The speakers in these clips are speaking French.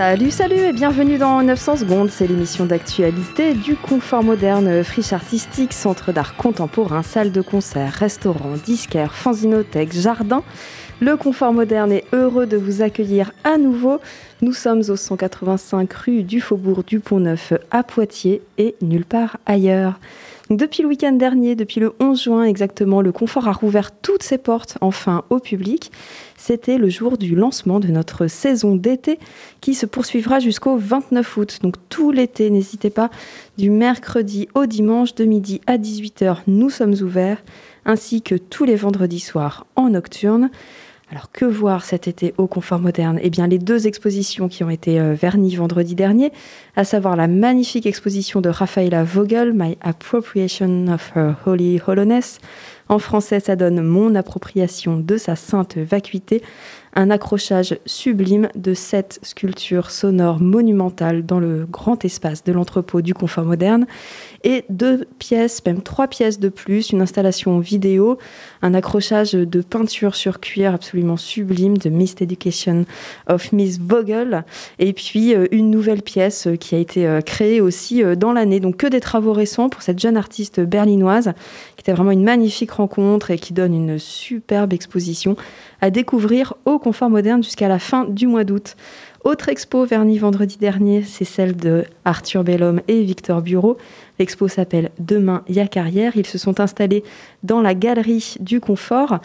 Salut, salut et bienvenue dans 900 secondes. C'est l'émission d'actualité du confort moderne, friche artistique, centre d'art contemporain, salle de concert, restaurant, disquaire, fanzinothèque, jardin. Le confort moderne est heureux de vous accueillir à nouveau. Nous sommes au 185 rue du Faubourg du Pont-Neuf à Poitiers et nulle part ailleurs. Depuis le week-end dernier, depuis le 11 juin exactement, le confort a rouvert toutes ses portes enfin au public. C'était le jour du lancement de notre saison d'été qui se poursuivra jusqu'au 29 août. Donc tout l'été, n'hésitez pas, du mercredi au dimanche de midi à 18h, nous sommes ouverts, ainsi que tous les vendredis soirs en nocturne. Alors que voir cet été au confort moderne? Eh bien les deux expositions qui ont été euh, vernies vendredi dernier, à savoir la magnifique exposition de Rafaela Vogel, My Appropriation of Her Holy Hollowness. En français, ça donne Mon appropriation de sa sainte vacuité, un accrochage sublime de sept sculptures sonores monumentales dans le grand espace de l'entrepôt du confort moderne et deux pièces, même trois pièces de plus, une installation vidéo, un accrochage de peinture sur cuir absolument sublime de Miss Education of Miss Vogel et puis euh, une nouvelle pièce qui a été euh, créée aussi euh, dans l'année. Donc que des travaux récents pour cette jeune artiste berlinoise qui était vraiment une magnifique rencontre et qui donne une superbe exposition à découvrir au confort moderne jusqu'à la fin du mois d'août. Autre expo vernie vendredi dernier, c'est celle de Arthur Bellhomme et Victor Bureau. L'expo s'appelle Demain, y a carrière. Ils se sont installés dans la galerie du confort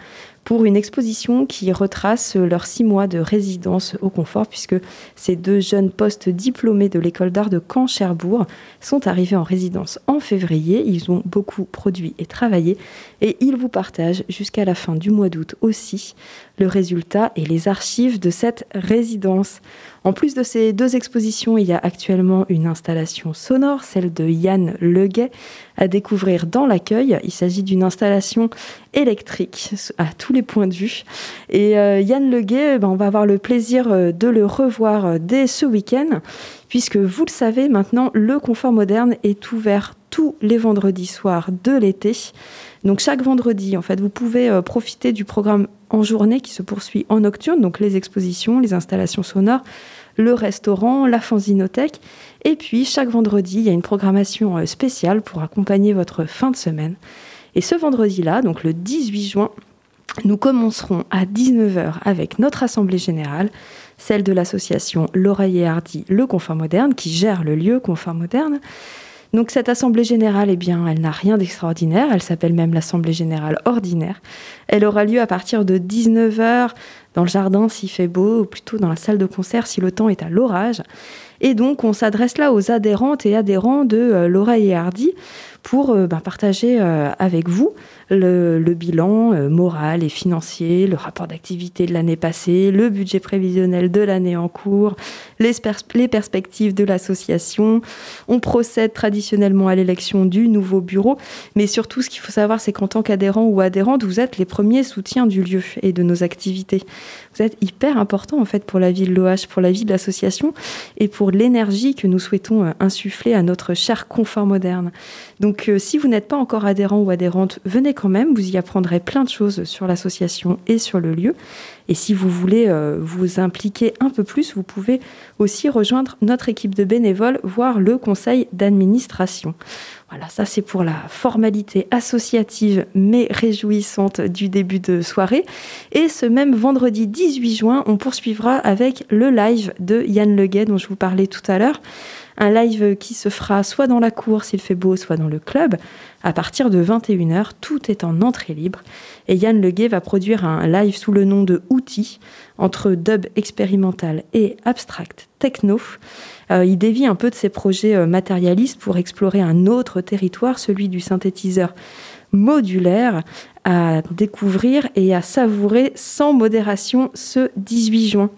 pour une exposition qui retrace leurs six mois de résidence au confort, puisque ces deux jeunes postes diplômés de l'école d'art de Caen-Cherbourg sont arrivés en résidence en février. Ils ont beaucoup produit et travaillé, et ils vous partagent jusqu'à la fin du mois d'août aussi le résultat et les archives de cette résidence. En plus de ces deux expositions, il y a actuellement une installation sonore, celle de Yann Leguet, à découvrir dans l'accueil. Il s'agit d'une installation électrique à tous les points de vue. Et euh, Yann Leguet, ben, on va avoir le plaisir euh, de le revoir euh, dès ce week-end, puisque vous le savez maintenant, le confort moderne est ouvert tous les vendredis soirs de l'été. Donc chaque vendredi, en fait, vous pouvez profiter du programme en journée qui se poursuit en nocturne, donc les expositions, les installations sonores, le restaurant, la fanzinothèque. Et puis chaque vendredi, il y a une programmation spéciale pour accompagner votre fin de semaine. Et ce vendredi-là, donc le 18 juin, nous commencerons à 19h avec notre assemblée générale, celle de l'association L'Oreille et Hardy Le Confort Moderne, qui gère le lieu Confort Moderne. Donc cette assemblée générale, eh bien, elle n'a rien d'extraordinaire, elle s'appelle même l'assemblée générale ordinaire. Elle aura lieu à partir de 19h dans le jardin s'il fait beau, ou plutôt dans la salle de concert si le temps est à l'orage. Et donc on s'adresse là aux adhérentes et adhérents de euh, L'Oreille et Hardy pour euh, bah, partager euh, avec vous le, bilan euh, moral et financier, le rapport d'activité de l'année passée, le budget prévisionnel de l'année en cours, les, les perspectives de l'association. On procède traditionnellement à l'élection du nouveau bureau, mais surtout ce qu'il faut savoir, c'est qu'en tant qu'adhérent ou adhérente, vous êtes les premiers soutiens du lieu et de nos activités. Vous êtes hyper important en fait pour la vie de l'OH, pour la vie de l'association et pour l'énergie que nous souhaitons insuffler à notre cher confort moderne. Donc donc euh, si vous n'êtes pas encore adhérent ou adhérente, venez quand même, vous y apprendrez plein de choses sur l'association et sur le lieu. Et si vous voulez euh, vous impliquer un peu plus, vous pouvez aussi rejoindre notre équipe de bénévoles, voire le conseil d'administration. Voilà, ça c'est pour la formalité associative mais réjouissante du début de soirée. Et ce même vendredi 18 juin, on poursuivra avec le live de Yann Leguet dont je vous parlais tout à l'heure un live qui se fera soit dans la cour s'il fait beau, soit dans le club. À partir de 21h, tout est en entrée libre. Et Yann Leguet va produire un live sous le nom de Outils, entre dub expérimental et abstract techno. Euh, il dévie un peu de ses projets euh, matérialistes pour explorer un autre territoire, celui du synthétiseur modulaire à découvrir et à savourer sans modération ce 18 juin.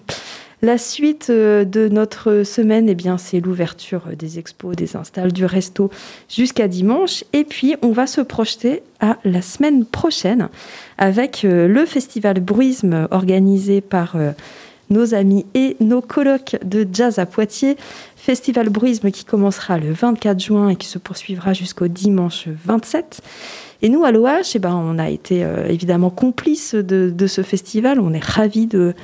La suite euh, de notre semaine, eh bien, c'est l'ouverture des expos, des installs, du resto jusqu'à dimanche. Et puis, on va se projeter à la semaine prochaine avec euh, le festival Bruisme organisé par euh, nos amis et nos colloques de jazz à Poitiers. Festival Bruisme qui commencera le 24 juin et qui se poursuivra jusqu'au dimanche 27. Et nous, à l'OH, eh ben, on a été euh, évidemment complices de, ce festival. On est ravis de,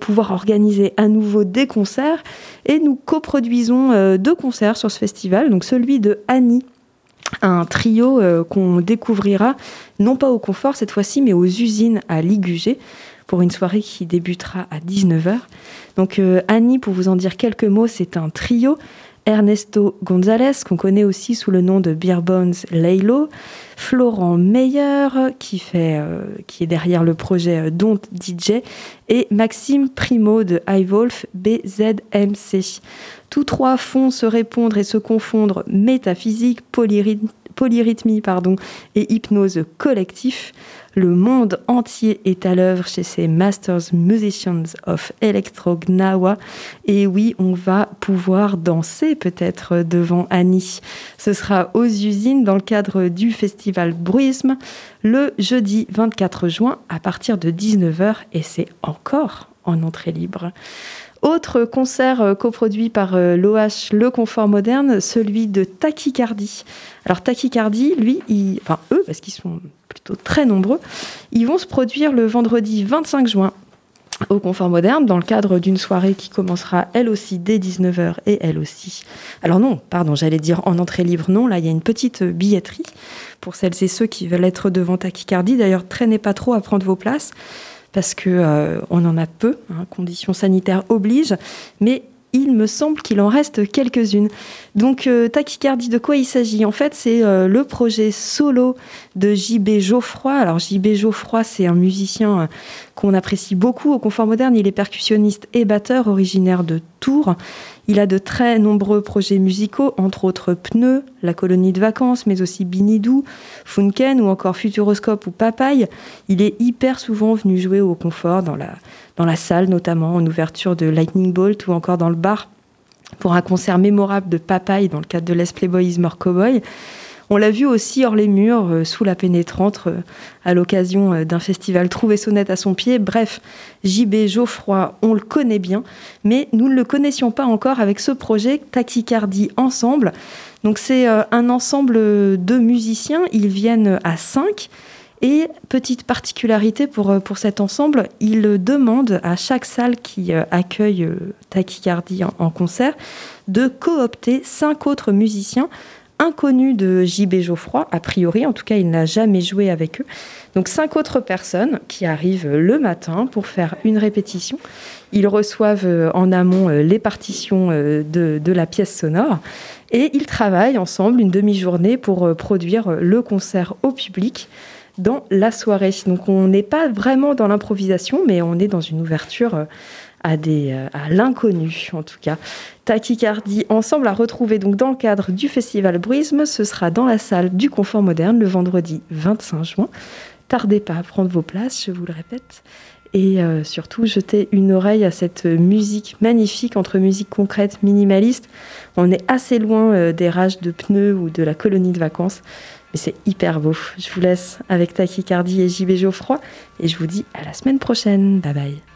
pouvoir organiser à nouveau des concerts. Et nous coproduisons euh, deux concerts sur ce festival. Donc celui de Annie, un trio euh, qu'on découvrira, non pas au confort cette fois-ci, mais aux usines à Ligugé, pour une soirée qui débutera à 19h. Donc Annie, pour vous en dire quelques mots, c'est un trio Ernesto González, qu'on connaît aussi sous le nom de Beer Bones Laylo, Florent Meyer, qui, fait, euh, qui est derrière le projet euh, Don't DJ, et Maxime Primo de iWolf BZMC. Tous trois font se répondre et se confondre métaphysique, polyrythmie pardon, et hypnose collectif. Le monde entier est à l'œuvre chez ces Masters Musicians of Electro Gnawa. Et oui, on va pouvoir danser peut-être devant Annie. Ce sera aux usines dans le cadre du festival Bruisme le jeudi 24 juin à partir de 19h et c'est encore en entrée libre. Autre concert euh, coproduit par euh, l'OH Le Confort Moderne, celui de Tachycardie. Alors Tachycardie, lui, enfin eux, parce qu'ils sont plutôt très nombreux, ils vont se produire le vendredi 25 juin au Confort Moderne dans le cadre d'une soirée qui commencera elle aussi dès 19h et elle aussi. Alors non, pardon, j'allais dire en entrée libre, non, là il y a une petite billetterie pour celles et ceux qui veulent être devant Tachycardie. D'ailleurs, traînez pas trop à prendre vos places parce que euh, on en a peu, hein, conditions sanitaires obligent, mais il me semble qu'il en reste quelques-unes. Donc, euh, tachycardie, de quoi il s'agit? En fait, c'est euh, le projet solo de JB Geoffroy. Alors, JB Geoffroy, c'est un musicien qu'on apprécie beaucoup au confort moderne. Il est percussionniste et batteur, originaire de Il a de très nombreux projets musicaux, entre autres Pneu, La colonie de vacances, mais aussi Binidou, Funken ou encore Futuroscope ou Papaye. Il est hyper souvent venu jouer au confort dans la, dans la salle, notamment en ouverture de Lightning Bolt ou encore dans le bar pour un concert mémorable de Papaye dans le cadre de Les Playboys More Cowboy. On l'a vu aussi hors les murs, euh, sous la pénétrante, euh, à l'occasion euh, d'un festival Trouver Sonnette à son pied. Bref, JB Geoffroy, on le connaît bien, mais nous ne le connaissions pas encore avec ce projet Tachycardie Ensemble. Donc c'est un ensemble de musiciens, ils viennent à 5. Et petite particularité pour, pour cet ensemble, ils demandent à chaque salle qui accueille Tachycardie en concert de coopter cinq autres musiciens inconnu de JB Geoffroy, a priori, en tout cas il n'a jamais joué avec eux. Donc cinq autres personnes qui arrivent le matin pour faire une répétition. Ils reçoivent euh, en amont euh, les partitions euh, de, de la pièce sonore et ils travaillent ensemble une demi-journée pour produire le concert au public dans la soirée. Donc on n'est pas vraiment dans l'improvisation, mais on est dans une ouverture à, des, à l'inconnu en tout cas. Tachycardie ensemble à retrouver donc dans le cadre du festival Bruisme. Ce sera dans la salle du Confort Moderne le vendredi 25 juin. Tardez pas à prendre vos places, je vous le répète. Et euh, surtout, jetez une oreille à cette musique magnifique entre musique concrète, minimaliste. On est assez loin euh, des rages de pneus ou de la colonie de vacances, mais c'est hyper beau. Je vous laisse avec Tachycardie et JB Geoffroy et je vous dis à la semaine prochaine. Bye bye.